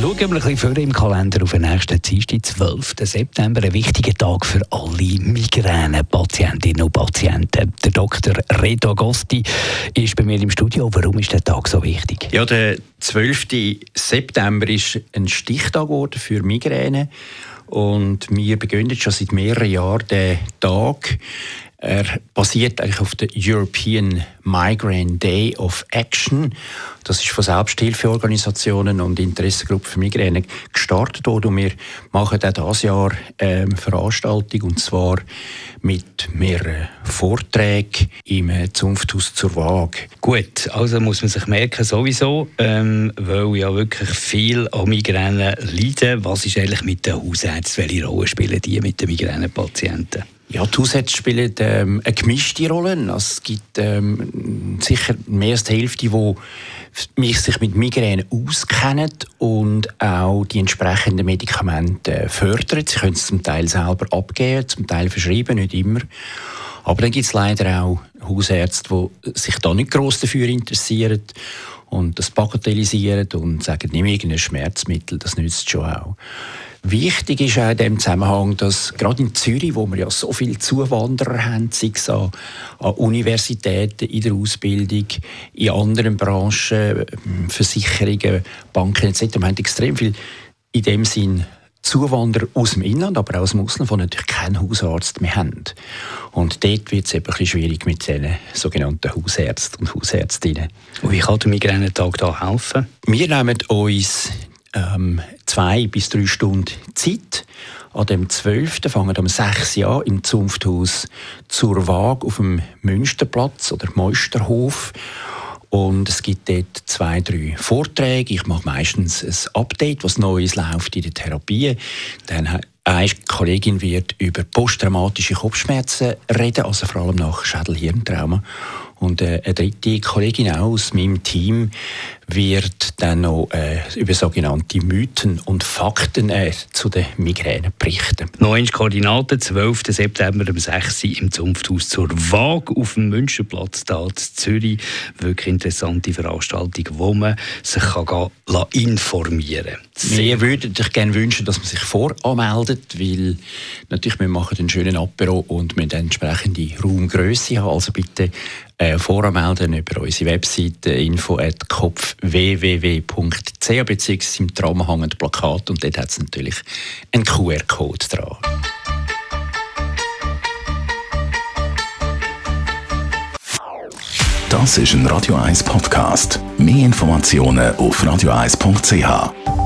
Schauen wir ein bisschen vor im Kalender auf den nächsten Dienstag, 12. September. Ein wichtiger Tag für alle Migränepatientinnen und Patienten. Der Dr. Reto Agosti ist bei mir im Studio. Warum ist der Tag so wichtig? Ja, der 12. September ist ein Stichtag für Migräne. Und wir beginnen schon seit mehreren Jahren den Tag er basiert eigentlich auf der European Migraine Day of Action. Das ist von Selbsthilfeorganisationen und Interessengruppen für Migräne gestartet worden. Und wir machen auch dieses Jahr eine ähm, Veranstaltung, und zwar mit mehreren Vorträgen im Zunfthaus zur Waage. Gut, also muss man sich merken, sowieso, ähm, weil ja wirklich viel an Migräne leiden. Was ist eigentlich mit den Hausärzten? Welche Rolle spielen die mit den Migränepatienten? Ja, die Haussätze spielen ähm, eine gemischte Rolle. Also es gibt ähm, sicher mehr als die Hälfte, die sich mit Migräne auskennen und auch die entsprechenden Medikamente fördern. Sie können es zum Teil selber abgeben, zum Teil verschreiben, nicht immer. Aber dann gibt es leider auch Hausärzte, die sich da nicht gross dafür interessieren und das bagatellisieren und sagen, nimm irgendein Schmerzmittel, das nützt schon auch. Wichtig ist auch in dem Zusammenhang, dass gerade in Zürich, wo wir ja so viele Zuwanderer haben, sei es an, an Universitäten, in der Ausbildung, in anderen Branchen, Versicherungen, Banken etc., wir haben extrem viel in dem Sinn Zuwanderer aus dem Inland, aber auch aus dem Ausland, die natürlich keinen Hausarzt mehr haben. Und dort wird es eben ein bisschen schwierig mit diesen sogenannten Hausärzten und Hausärztinnen. Und wie kann der Migränetag da helfen? Wir nehmen uns ähm, zwei bis drei Stunden Zeit. An dem 12. fangen um 6 Uhr an im Zunfthaus zur Waage auf dem Münsterplatz oder Meusterhof. Und es gibt dort zwei, drei Vorträge. Ich mache meistens ein Update, was Neues läuft in der Therapie. Dann eine Kollegin wird über posttraumatische Kopfschmerzen reden, also vor allem nach Schädel-Hirntrauma. Und äh, eine dritte Kollegin aus meinem Team wird dann noch äh, über sogenannte Mythen und Fakten äh, zu den Migränen berichten. Noch einmal Koordinaten, 12. September um 6 Uhr im Zunfthaus zur Waage auf dem Münchenplatz da in Zürich. Wirklich interessante Veranstaltung, wo man sich kann gehen, informieren kann. Wir würden euch gerne wünschen, dass man sich voranmeldet, weil natürlich wir machen einen schönen Apero und wir dann entsprechende Raumgröße haben. Also bitte äh, voranmelden über unsere Webseite info.kopfwww.ch bzw. im Tram hängt Plakat und dort hat es natürlich einen QR-Code dran. Das ist ein Radio 1 Podcast. Mehr Informationen auf radio1.ch.